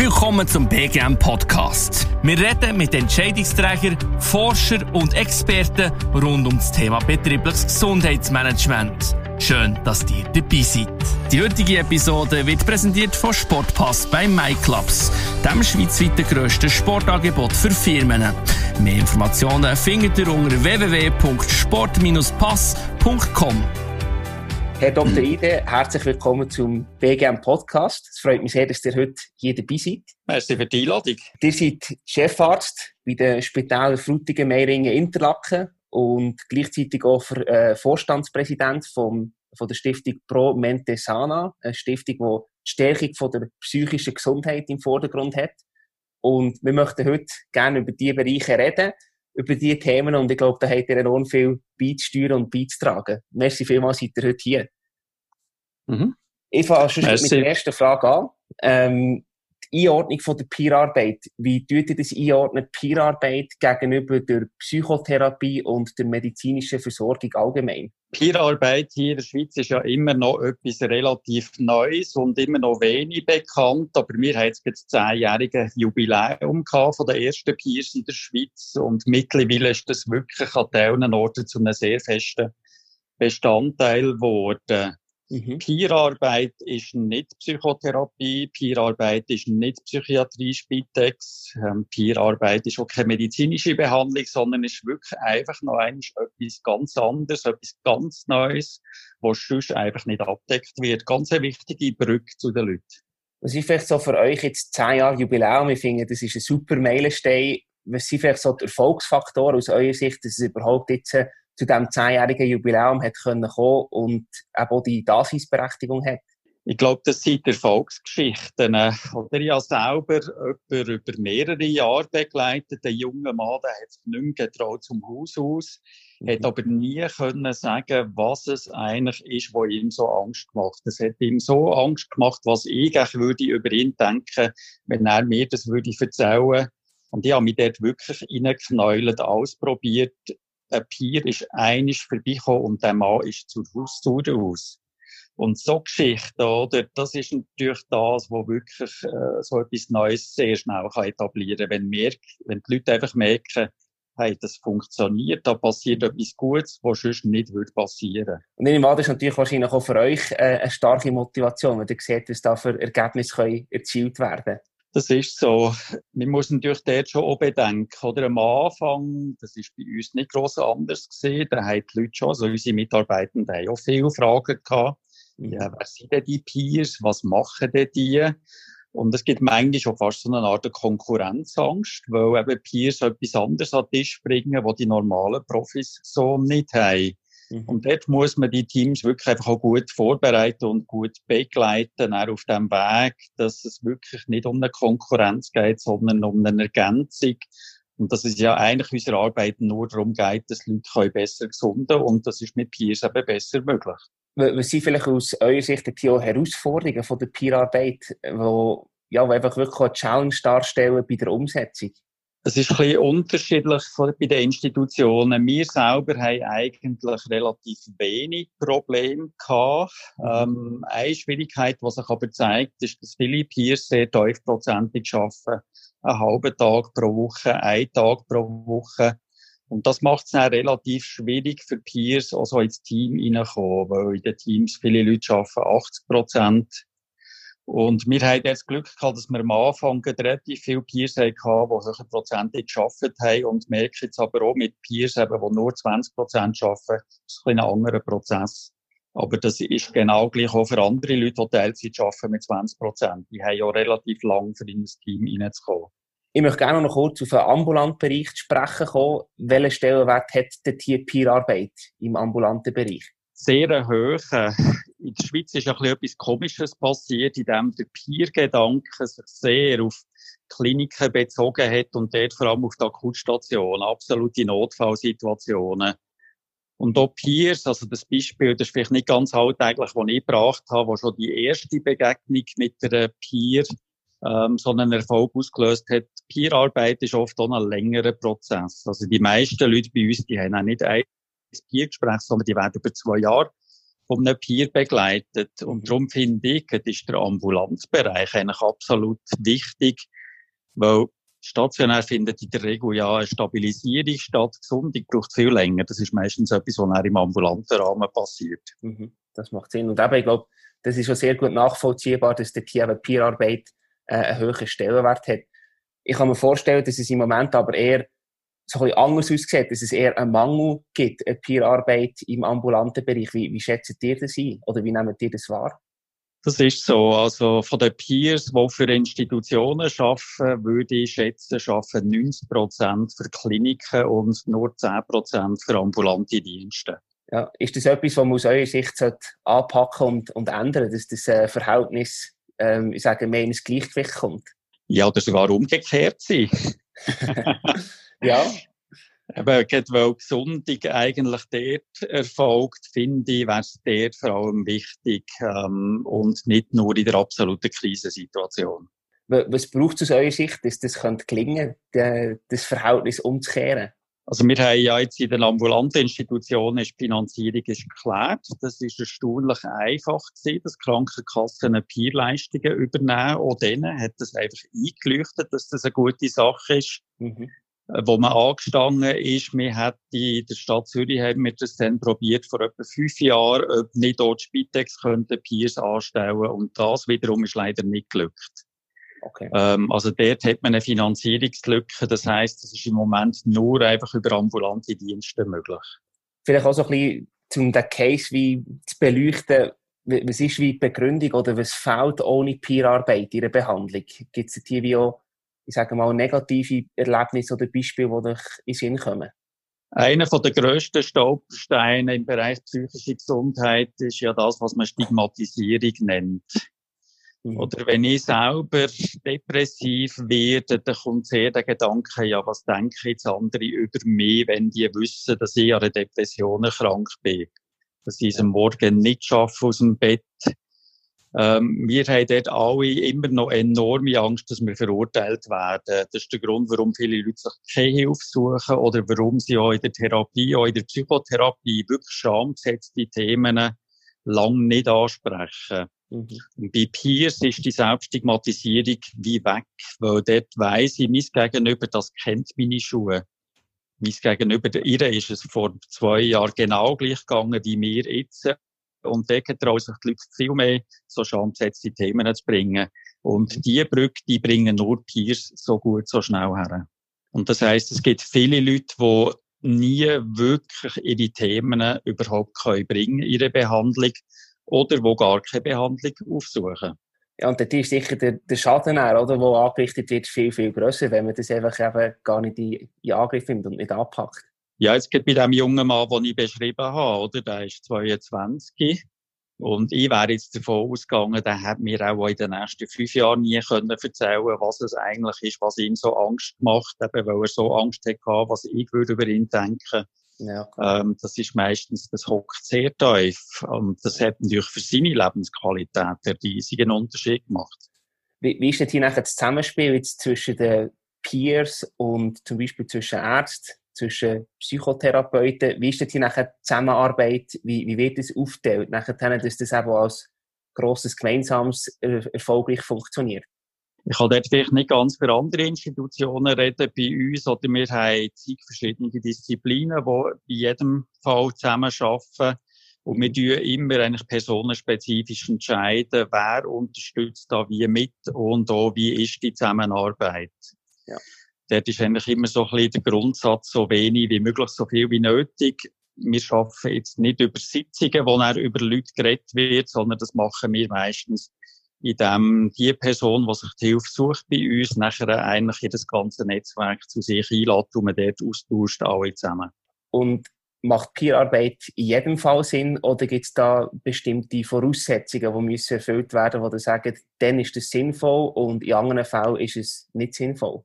Willkommen zum BGM Podcast. Wir reden mit Entscheidungsträgern, Forschern und Experten rund um das Thema betriebliches Gesundheitsmanagement. Schön, dass ihr dabei seid. Die heutige Episode wird präsentiert von Sportpass bei MyClubs, dem schweizweiten grössten Sportangebot für Firmen. Mehr Informationen findet ihr unter www.sport-pass.com. Herr Dr. Ide, herzlich willkommen zum BGM Podcast. Es freut mich sehr, dass ihr heute hier dabei seid. Merci für die Einladung. Ihr seid Chefarzt bei den Spitälern Frutigen, Meiringen, Interlaken und gleichzeitig auch äh, Vorstandspräsident vom, von der Stiftung Pro Mente Sana, eine Stiftung, die die Stärkung von der psychischen Gesundheit im Vordergrund hat. Und wir möchten heute gerne über diese Bereiche reden über diese Themen und ich glaube, da habt ihr enorm viel beizusteuern und beizutragen. Merci vielmals, seid ihr heute hier. Mhm. Ich fange schon mit der ersten Frage an. Ähm, die Einordnung von der Peerarbeit. Wie tut ihr das einordnen, Peerarbeit gegenüber der Psychotherapie und der medizinischen Versorgung allgemein? Peerarbeit hier in der Schweiz ist ja immer noch etwas relativ Neues und immer noch wenig bekannt. Aber wir haben jetzt das zehnjährige Jubiläum von der ersten Peers in der Schweiz und mittlerweile ist das wirklich an diesen Orten zu einem sehr festen Bestandteil geworden. Mhm. Peerarbeit ist nicht Psychotherapie, Peerarbeit ist nicht Psychiatrie, Spitex, ähm, Peerarbeit ist auch keine medizinische Behandlung, sondern ist wirklich einfach noch etwas ganz anderes, etwas ganz Neues, was sonst einfach nicht abdeckt wird. Ganz eine wichtige Brücke zu den Leuten. Was ist vielleicht so für euch jetzt zehn Jahre Jubiläum? Ich finde, das ist ein super Meilenstein. Was sind vielleicht so die Erfolgsfaktoren aus eurer Sicht, dass es überhaupt jetzt zu diesem zehnjährigen Jubiläum hat können kommen und auch die Daseinsberechtigung hat? Ich glaube, das sind Erfolgsgeschichten. Oder ich habe selber über, über mehrere Jahre begleitet. Ein junger Mann, der hat sich nicht getraut zum Haus aus, mhm. hat aber nie können sagen, was es eigentlich ist, was ihm so Angst macht. Es hat ihm so Angst gemacht, was ich eigentlich würde über ihn denken, wenn er mir das würde erzählen. Und ich habe mich dort wirklich reingeknäult, ausprobiert, ein Pier ist einig vorbeigekommen und der Mann ist zur Haustür aus. Und so Geschichten, oder? Das ist natürlich das, wo wirklich äh, so etwas Neues sehr schnell kann etablieren kann. Wenn, merk, wenn die Leute einfach merken, hey, das funktioniert, da passiert etwas Gutes, was sonst nicht würde passieren. Und ich nehme das ist natürlich wahrscheinlich auch für euch äh, eine starke Motivation, wenn ihr seht, was da für Ergebnisse erzielt werden können. Das ist so. Man muss natürlich dort schon auch bedenken, oder? Am Anfang, das ist bei uns nicht gross anders gesehen, da haben die Leute schon, also unsere Mitarbeitenden haben auch viele Fragen gehabt. Ja, wer sind denn die Peers? Was machen denn die? Und es gibt manchmal schon fast so eine Art Konkurrenzangst, weil eben Peers etwas anderes an den Tisch bringen, was die normalen Profis so nicht haben. Mhm. Und dort muss man die Teams wirklich einfach auch gut vorbereiten und gut begleiten, auch auf dem Weg, dass es wirklich nicht um eine Konkurrenz geht, sondern um eine Ergänzung. Und dass es ja eigentlich unserer Arbeit nur darum geht, dass Leute besser gesunden und das ist mit Peers eben besser möglich. Was sind vielleicht aus eurer Sicht die Herausforderungen von der Peerarbeit, wo, ja, wo einfach wirklich eine Challenge darstellen bei der Umsetzung? Es ist ein bisschen unterschiedlich bei den Institutionen. Wir selber haben eigentlich relativ wenig Probleme gehabt. Mhm. Ähm, eine Schwierigkeit, die sich aber zeigt, ist, dass viele Peers sehr tiefprozentig arbeiten. Einen halben Tag pro Woche, einen Tag pro Woche. Und das macht es dann relativ schwierig für Peers, also ins Team reinzukommen, weil in den Teams viele Leute arbeiten 80 Prozent und wir haben jetzt Glück gehabt, dass wir am Anfang relativ viele Peers hatten, die höher prozentig gearbeitet haben. Und merken jetzt aber auch mit Peers, eben, die nur 20 Prozent arbeiten, ist ein, ein anderer Prozess. Aber das ist genau gleich auch für andere Leute, die Teilzeit arbeiten mit 20 Prozent. Die haben ja relativ lang für in das Team reinzukommen. Ich möchte gerne noch kurz auf den ambulanten Bereich zu sprechen kommen. Welchen Stellenwert hat die Peerarbeit im ambulanten Bereich? sehr hoch. In der Schweiz ist ein bisschen etwas Komisches passiert, in dem der Peer-Gedanke sich sehr auf Kliniken bezogen hat und dort vor allem auf die Akutstationen, absolute Notfallsituationen. Und auch Peers, also das Beispiel, das ist vielleicht nicht ganz alltäglich, das ich gebracht habe, wo schon die erste Begegnung mit der Peer ähm, so einen Erfolg ausgelöst hat. Peerarbeit ist oft auch ein längerer Prozess. Also die meisten Leute bei uns, die haben auch nicht ein Peergespräch, sondern die werden über zwei Jahre von einem Peer begleitet. Und mhm. darum finde ich, ist der Ambulanzbereich eigentlich absolut wichtig, weil stationär findet in der Regel ja eine Stabilisierung statt. Gesundung braucht viel länger. Das ist meistens etwas, was im ambulanten Rahmen passiert. Mhm. Das macht Sinn. Und eben, ich glaube, das ist schon sehr gut nachvollziehbar, dass der Peer-Arbeit äh, einen höheren Stellenwert hat. Ich kann mir vorstellen, dass es im Moment aber eher so ein bisschen anders aussieht, dass es eher einen Mangel gibt, eine Peer-Arbeit im ambulanten Bereich. Wie, wie schätzt ihr das ein? Oder wie nehmt ihr das wahr? Das ist so. Also von den Peers, die für Institutionen arbeiten, würde ich schätzen, arbeiten 90 Prozent für Kliniken und nur 10 Prozent für ambulante Dienste. Ja, ist das etwas, was man aus eurer Sicht anpacken und, und ändern dass das äh, Verhältnis, ähm, ich sage, mehr ins Gleichgewicht kommt? Ja, oder sogar umgekehrt sein. ja. Eben, weil Gesundung eigentlich dort erfolgt, finde ich, wäre es dort vor allem wichtig ähm, und nicht nur in der absoluten Krisensituation. Was braucht es aus eurer Sicht, dass das gelingen könnte, das Verhältnis umzukehren? Also wir haben ja jetzt in den ambulanten Institutionen ist die Finanzierung ist geklärt. Das ist erstaunlich einfach gewesen, dass Krankenkassen Peerleistungen übernehmen. Auch denen hat das einfach eingeleuchtet, dass das eine gute Sache ist. Mhm. Äh, wo man angestanden ist, wir hätten in der Stadt Zürich haben wir das dann probiert vor etwa fünf Jahren, ob nicht dort Spitex könnte Peers anstellen und das wiederum ist leider nicht geglückt. Okay. Ähm, also dort hat man eine Finanzierungslücke. Das heißt, das ist im Moment nur einfach über ambulante Dienste möglich. Vielleicht auch so ein bisschen, um den Case wie zu beleuchten, was ist wie die Begründung oder was fehlt ohne Peer-Arbeit in der Behandlung? Gibt es hier wie auch, ich sage mal, negative Erlebnisse oder Beispiele, die euch in Sinn kommen? Einer der grössten Staubsteine im Bereich psychische Gesundheit ist ja das, was man Stigmatisierung nennt. Mhm. Oder wenn ich selber depressiv werde, dann kommt sehr der Gedanke, ja, was denken jetzt andere über mich, wenn die wissen, dass ich an einer Depression krank bin. Dass ich es am Morgen nicht schaffe aus dem Bett. Ähm, wir haben dort alle immer noch enorme Angst, dass wir verurteilt werden. Das ist der Grund, warum viele Leute sich keine Hilfe suchen oder warum sie auch in der Therapie, auch in der Psychotherapie wirklich schambesetzte Themen lang nicht ansprechen. Mhm. Und bei Peers ist die Selbststigmatisierung wie weg, weil dort weiss ich, mein Gegenüber, das kennt meine Schuhe. Mein Gegenüber, ihr ist es vor zwei Jahren genau gleich gegangen wie mir jetzt. Und dort trauen sich die Leute viel mehr, so schambesetzte Themen zu bringen. Und mhm. die Brücke, die bringen nur Peers so gut, so schnell her. Und das heisst, es gibt viele Leute, die nie wirklich ihre Themen überhaupt können bringen, ihre Behandlung, oder wo gar keine Behandlung aufsuchen. Ja, und dort ist sicher der, der Schaden, auch, oder, der angerichtet wird, viel, viel grösser, wenn man das einfach eben gar nicht in, in Angriff nimmt und nicht anpackt. Ja, jetzt geht bei dem jungen Mann, den ich beschrieben habe, oder? Der ist 22. Und ich wäre jetzt davon ausgegangen, der hat mir auch in den nächsten fünf Jahren nie können erzählen was es eigentlich ist, was ihm so Angst macht, eben weil er so Angst hatte, was ich würde über ihn denken. Ja, ähm, das ist meistens, das hockt sehr tief. Und das hat natürlich für seine Lebensqualität einen riesigen Unterschied gemacht. Wie, wie ist denn hier nachher das Zusammenspiel jetzt zwischen den Peers und zum Beispiel zwischen Ärzten, zwischen Psychotherapeuten? Wie ist denn hier nachher die Zusammenarbeit? Wie, wie wird das aufgeteilt? Nachher, dass das eben als grosses Gemeinsames äh, erfolgreich funktioniert? Ich kann dort vielleicht nicht ganz für andere Institutionen reden. Bei uns, oder wir haben zig verschiedene Disziplinen, die bei jedem Fall zusammenarbeiten. Und wir tun immer eigentlich personenspezifisch entscheiden, wer unterstützt da wie mit und auch wie ist die Zusammenarbeit. Ja. Dort ist eigentlich immer so ein bisschen der Grundsatz, so wenig wie möglich, so viel wie nötig. Wir arbeiten jetzt nicht über Sitzungen, wo dann über Leute geredet wird, sondern das machen wir meistens in dem die Person, die sich die Hilfe sucht bei uns, nachher eigentlich in das ganze Netzwerk zu sich einlädt und man dort austauscht, alle zusammen. Und macht Peerarbeit in jedem Fall Sinn oder gibt es da bestimmte Voraussetzungen, die müssen erfüllt werden, wo du sagst, dann ist es sinnvoll und in anderen Fällen ist es nicht sinnvoll?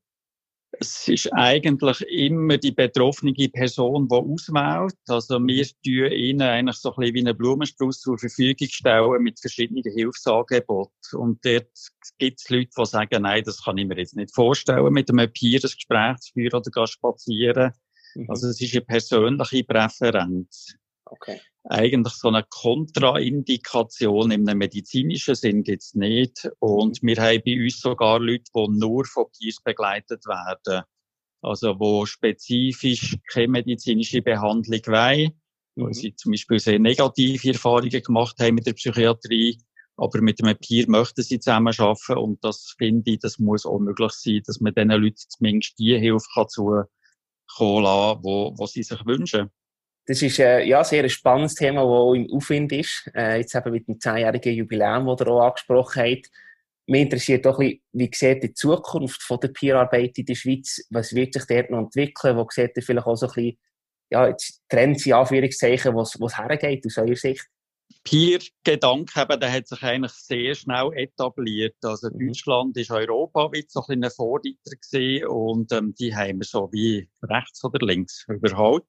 Es ist eigentlich immer die betroffene Person, die auswählt. Also wir stellen ihnen eigentlich so ein bisschen wie einen Blumenstrauß zur Verfügung stellen mit verschiedenen Hilfsangeboten. Und dort gibt es Leute, die sagen, nein, das kann ich mir jetzt nicht vorstellen, mit einem Peer ein Gespräch zu führen oder spazieren. Mhm. Also es ist eine persönliche Präferenz. Okay. Eigentlich so eine Kontraindikation im medizinischen Sinn gibt's nicht. Und wir haben bei uns sogar Leute, die nur von Peers begleitet werden. Also, wo spezifisch keine medizinische Behandlung wollen, mhm. wo sie zum Beispiel sehr negative Erfahrungen gemacht haben mit der Psychiatrie, aber mit einem Peer möchten sie zusammen arbeiten und das finde ich, das muss auch möglich sein, dass man diesen Leuten zumindest die Hilfe kann zukommen lassen, wo, wo sie sich wünschen. Das ist äh, ja sehr ein spannendes Thema, das auch im Aufwind ist. Äh, jetzt eben mit dem zehnjährigen Jubiläum, das ihr auch angesprochen habt. Mich interessiert auch ein bisschen, wie sieht die Zukunft von der Peerarbeit in der Schweiz? Was wird sich dort noch entwickeln? Wo seht ihr vielleicht auch so ein bisschen, ja, jetzt Trends in Anführungszeichen, wo es hergeht aus eurer Sicht? Peer-Gedanke der hat sich eigentlich sehr schnell etabliert. Also mhm. Deutschland ist Europa wie so ein Vorreiter gewesen und ähm, die haben wir so wie rechts oder links überholt.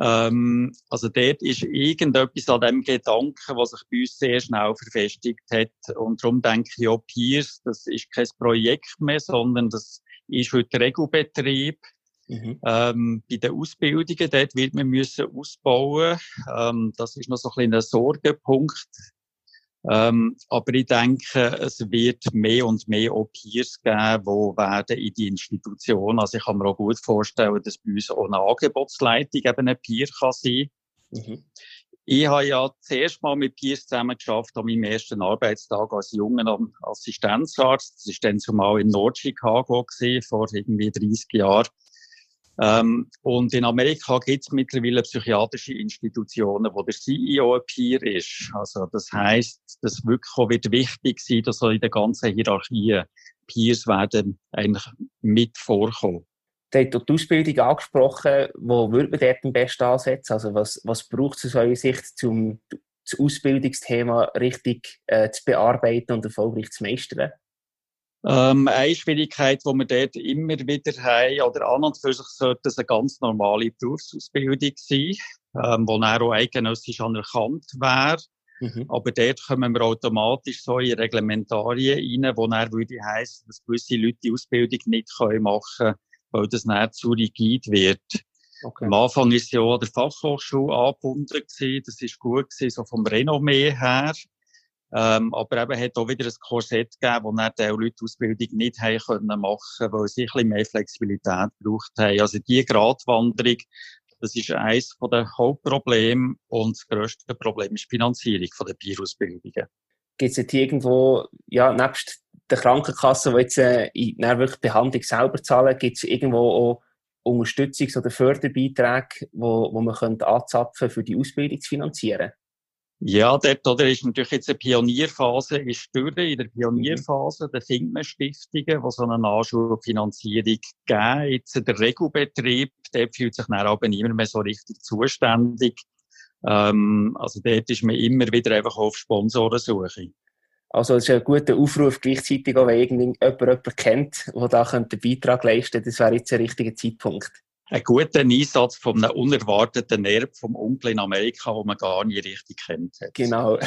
Ähm, also dort ist irgendetwas an dem Gedanken, was sich bei uns sehr schnell verfestigt hat. Und darum denke ich auch Peers, das ist kein Projekt mehr, sondern das ist heute Regelbetrieb. Mhm. Ähm, bei den Ausbildungen, dort wird man müssen ausbauen. Ähm, das ist noch so ein kleiner Sorgenpunkt. Ähm, aber ich denke, es wird mehr und mehr auch Peers geben, die werden in die Institution. Also ich kann mir auch gut vorstellen, dass bei uns auch eine Angebotsleitung eben ein Peer kann sein. Mhm. Ich habe ja zuerst mal mit Peers zusammen geschafft an meinem ersten Arbeitstag als junger Assistenzarzt. Das ist dann zumal in Nord-Chicago vor irgendwie 30 Jahren. Ähm, und in Amerika gibt es mittlerweile psychiatrische Institutionen, wo der CEO ein Peer ist. Also das heißt, das wirklich wird wichtig sein, dass in der ganzen Hierarchie Peers werden eigentlich mit vorkommen. Du hast die Ausbildung angesprochen. Wo würde man dort am besten ansetzen? Also was, was braucht es aus eurer Sicht, um das Ausbildungsthema richtig äh, zu bearbeiten und erfolgreich zu meistern? Ähm, eine Schwierigkeit, die wir dort immer wieder haben, oder an und für sich sollte es eine ganz normale Berufsausbildung sein, ähm, die dann auch eidgenössisch anerkannt wäre. Mhm. Aber dort kommen wir automatisch so in Reglementarien rein, wo dann würde heissen, dass gewisse Leute die Ausbildung nicht machen können, weil das dann zu rigid wird. Okay. Am Anfang ist ja der Fachhochschule angebunden gewesen. Das ist gut gewesen, so vom Renommee her. Ähm, aber eben hat auch wieder ein Korsett gegeben, wo dann die Leute die Ausbildung nicht haben können machen, weil sie ein bisschen mehr Flexibilität gebraucht haben. Also die Gratwanderung, das ist eines der Hauptprobleme und das grösste Problem ist die Finanzierung der Bierausbildungen. Gibt es jetzt irgendwo, ja, nebst der Krankenkasse, die jetzt äh, in wirklich Behandlung selber zahlen, gibt es irgendwo auch Unterstützungs- oder Förderbeiträge, wo, wo man könnte anzapfen für die Ausbildung zu finanzieren? Ja, dort oder ist natürlich jetzt eine Pionierphase ist durch. In der Pionierphase der findet man Stiftungen, die so eine Nachschulfinanzierung geben. Jetzt der Regelbetrieb, der fühlt sich dann aber nicht mehr so richtig zuständig. Ähm, also dort ist man immer wieder einfach auf Sponsorensuche. Also es ist ein guter Aufruf gleichzeitig auch, wenn irgendjemand jemanden kennt, der da einen Beitrag leisten könnte. Das wäre jetzt ein richtiger Zeitpunkt ein guter Einsatz von einem unerwarteten Nerv vom Onkel in Amerika, wo man gar nicht richtig kennt. Genau.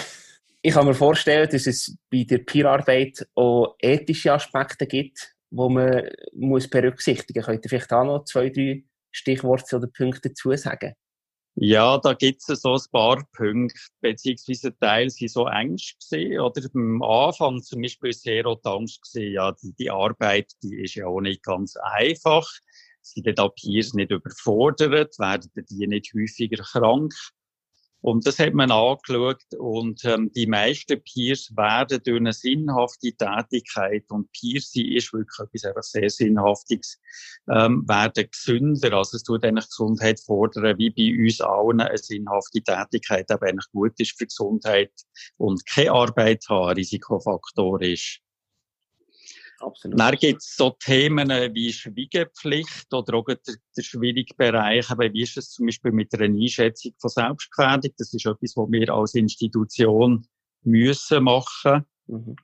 Ich kann mir vorstellen, dass es bei der Peerarbeit auch ethische Aspekte gibt, wo man muss berücksichtigen muss. Könnt ihr vielleicht auch noch zwei, drei Stichworte oder Punkte dazu sagen? Ja, da gibt es so ein paar Punkte, beziehungsweise Teil sind so Ängste gesehen, oder am Anfang zum Beispiel sehr auch die Angst gesehen, ja, die, die Arbeit, die ist ja auch nicht ganz einfach sind die Peers nicht überfordert, werden die nicht häufiger krank. Und das hat man angeschaut und ähm, die meisten Peers werden durch eine sinnhafte Tätigkeit und Peers ist wirklich etwas einfach sehr Sinnhaftiges, ähm, werden gesünder. Also es tut eigentlich Gesundheit fordern, wie bei uns allen eine sinnhafte Tätigkeit aber eigentlich gut ist für Gesundheit und keine Arbeit haben, Risikofaktor ist. Absolut. Dann gibt es so Themen wie Schweigepflicht oder auch der, der schwierige Bereich, aber wie ist es zum Beispiel mit einer Einschätzung von Selbstgefährdung? Das ist etwas, was wir als Institution müssen machen. Mhm.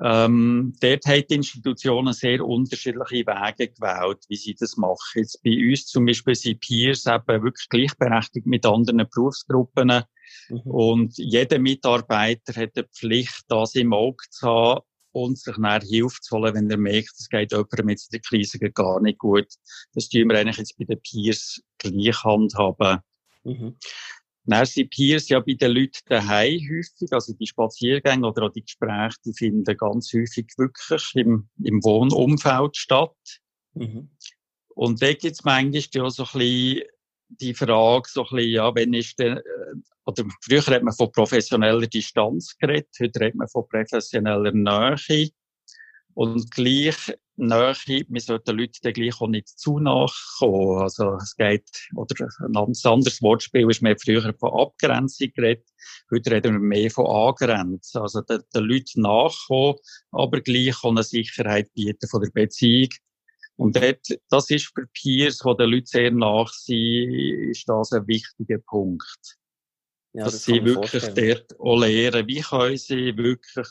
Ähm, dort haben die Institutionen sehr unterschiedliche Wege gewählt, wie sie das machen. Jetzt bei uns zum Beispiel sind Peers eben wirklich gleichberechtigt mit anderen Berufsgruppen. Mhm. Und jeder Mitarbeiter hat die Pflicht, das im Auge zu haben, und sich nachher Hilfe zu holen, wenn er merkt, es geht jemandem in der Krise gar nicht gut. Das tun wir eigentlich jetzt bei den Peers gleich handhaben. Mhm. Dann sind Peers ja bei den Leuten daheim häufig, also die Spaziergänge oder auch die Gespräche, die finden ganz häufig wirklich im, im Wohnumfeld statt. Mhm. Und da gibt es manchmal ja so ein bisschen die Frage, so ein bisschen, ja, wenn ist denn, äh, oder früher hat man von professioneller Distanz geredet, heute redet man von professioneller Nähe. Und gleich Nähe, wir sollten den Leuten dann gleich auch nicht zu nachkommen. Also, es geht, oder ein anderes Wortspiel ist mehr früher von Abgrenzung geredet. Heute reden wir mehr von Angrenzen. Also, den, den Leuten nachkommen, aber gleich auch eine Sicherheit bieten von der Beziehung. Und dort, das ist für Peers, die den Leuten sehr nach sind, ist das ein wichtiger Punkt. Ja, dass das sie wirklich dort auch lernen, wie können sie wirklich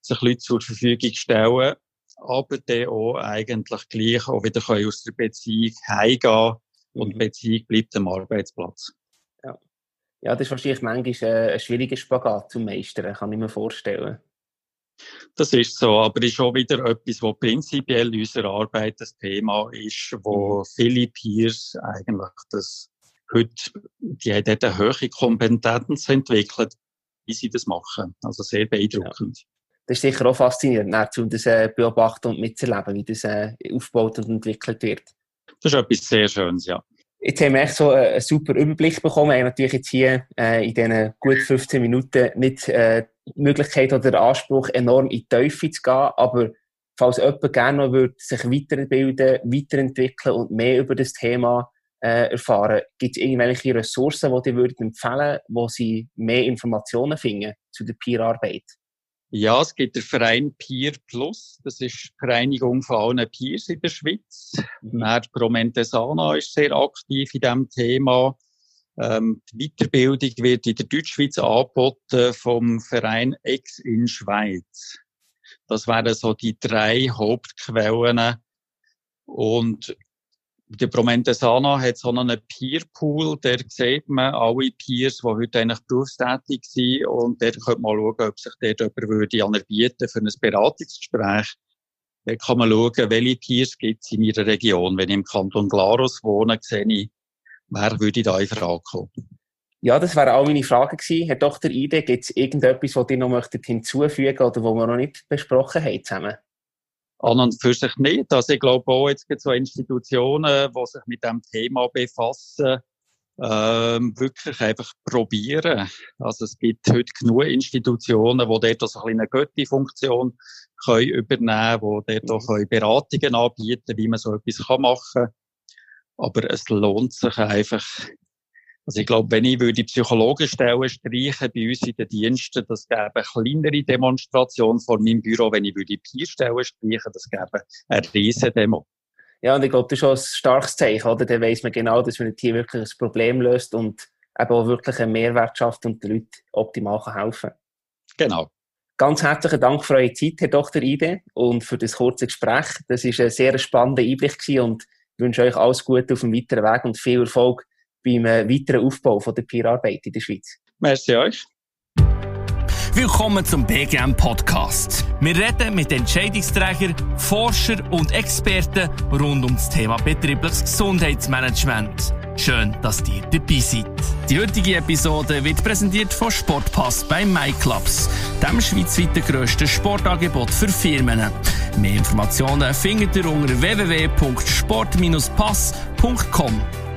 sich Leute zur Verfügung stellen, aber dann auch eigentlich gleich auch wieder können aus der Beziehung heimgehen und mhm. die Beziehung bleibt am Arbeitsplatz. Ja. ja, das ist wahrscheinlich manchmal ein schwieriger Spagat zu meistern, kann ich mir vorstellen. Das ist so, aber ist auch wieder etwas, was prinzipiell in unserer Arbeit das Thema ist, wo mhm. viele Peers eigentlich das heute, die haben dort eine hohe Kompetenz entwickelt, wie sie das machen. Also sehr beeindruckend. Ja das ist sicher auch faszinierend, um das äh, beobachten und mitzuerleben, wie das äh, aufgebaut und entwickelt wird. Das ist etwas sehr Schönes, ja. Jetzt haben wir echt so einen super Überblick bekommen. Wir haben natürlich jetzt hier äh, in diesen gut 15 Minuten nicht äh, die Möglichkeit oder den Anspruch, enorm in die Tiefe zu gehen, aber falls jemand gerne noch würde, sich weiterbilden, weiterentwickeln und mehr über das Thema äh, erfahren, gibt es irgendwelche Ressourcen, die ihr empfehlen wo sie mehr Informationen finden zu der Peer-Arbeit? Ja, es gibt den Verein Peer Plus. Das ist die Vereinigung von allen Peers in der Schweiz. Mhm. Promentesana ist sehr aktiv in diesem Thema. Ähm, die Weiterbildung wird in der Deutschschweiz angeboten vom Verein Ex in Schweiz. Das wären so die drei Hauptquellen. Und der Promentesana hat so einen Peer-Pool, der sieht man alle Peers, die heute eigentlich berufstätig sind und der könnte mal schauen, ob sich dort jemand würde anerbieten für ein Beratungsgespräch. Da kann man schauen, welche Peers gibt es in meiner Region. Wenn ich im Kanton Glarus wohne, sehe ich, wer würde da in Frage kommen. Ja, das wären auch meine Fragen gewesen. Herr Dr. Ide, gibt es irgendetwas, was ihr noch hinzufügen möchtet oder was wir noch nicht besprochen haben zusammen? An und für sich nicht. Also ich glaube auch, jetzt gibt es so Institutionen, die sich mit dem Thema befassen, ähm, wirklich einfach probieren. Also es gibt heute genug Institutionen, die dort so eine Götti-Funktion können übernehmen, die dort auch mhm. Beratungen anbieten, wie man so etwas machen kann. Aber es lohnt sich einfach, also ich glaube, wenn ich würde Psychologenstellen streichen bei uns in den Diensten, das gäbe eine kleinere Demonstration vor meinem Büro. Wenn ich würde Peerstellen streichen, das gäbe eine riesen Demo. Ja, und ich glaube, das ist schon ein starkes Zeichen, oder? Dann weiss man genau, dass man hier wirklich ein Problem löst und eben auch wirklich einen Mehrwert schafft und den Leuten optimal helfen kann. Genau. Ganz herzlichen Dank für eure Zeit, Herr Dr. Ide, und für das kurze Gespräch. Das war ein sehr spannender Einblick und ich wünsche euch alles Gute auf dem weiteren Weg und viel Erfolg beim weiteren Aufbau von der Peerarbeit in der Schweiz. Merci euch. Willkommen zum BGM Podcast. Wir reden mit Entscheidungsträgern, Forschern und Experten rund um das Thema betriebliches Gesundheitsmanagement. Schön, dass ihr dabei seid. Die heutige Episode wird präsentiert von Sportpass bei MyClubs, dem schweizweit grössten Sportangebot für Firmen. Mehr Informationen findet ihr unter www.sport-pass.com.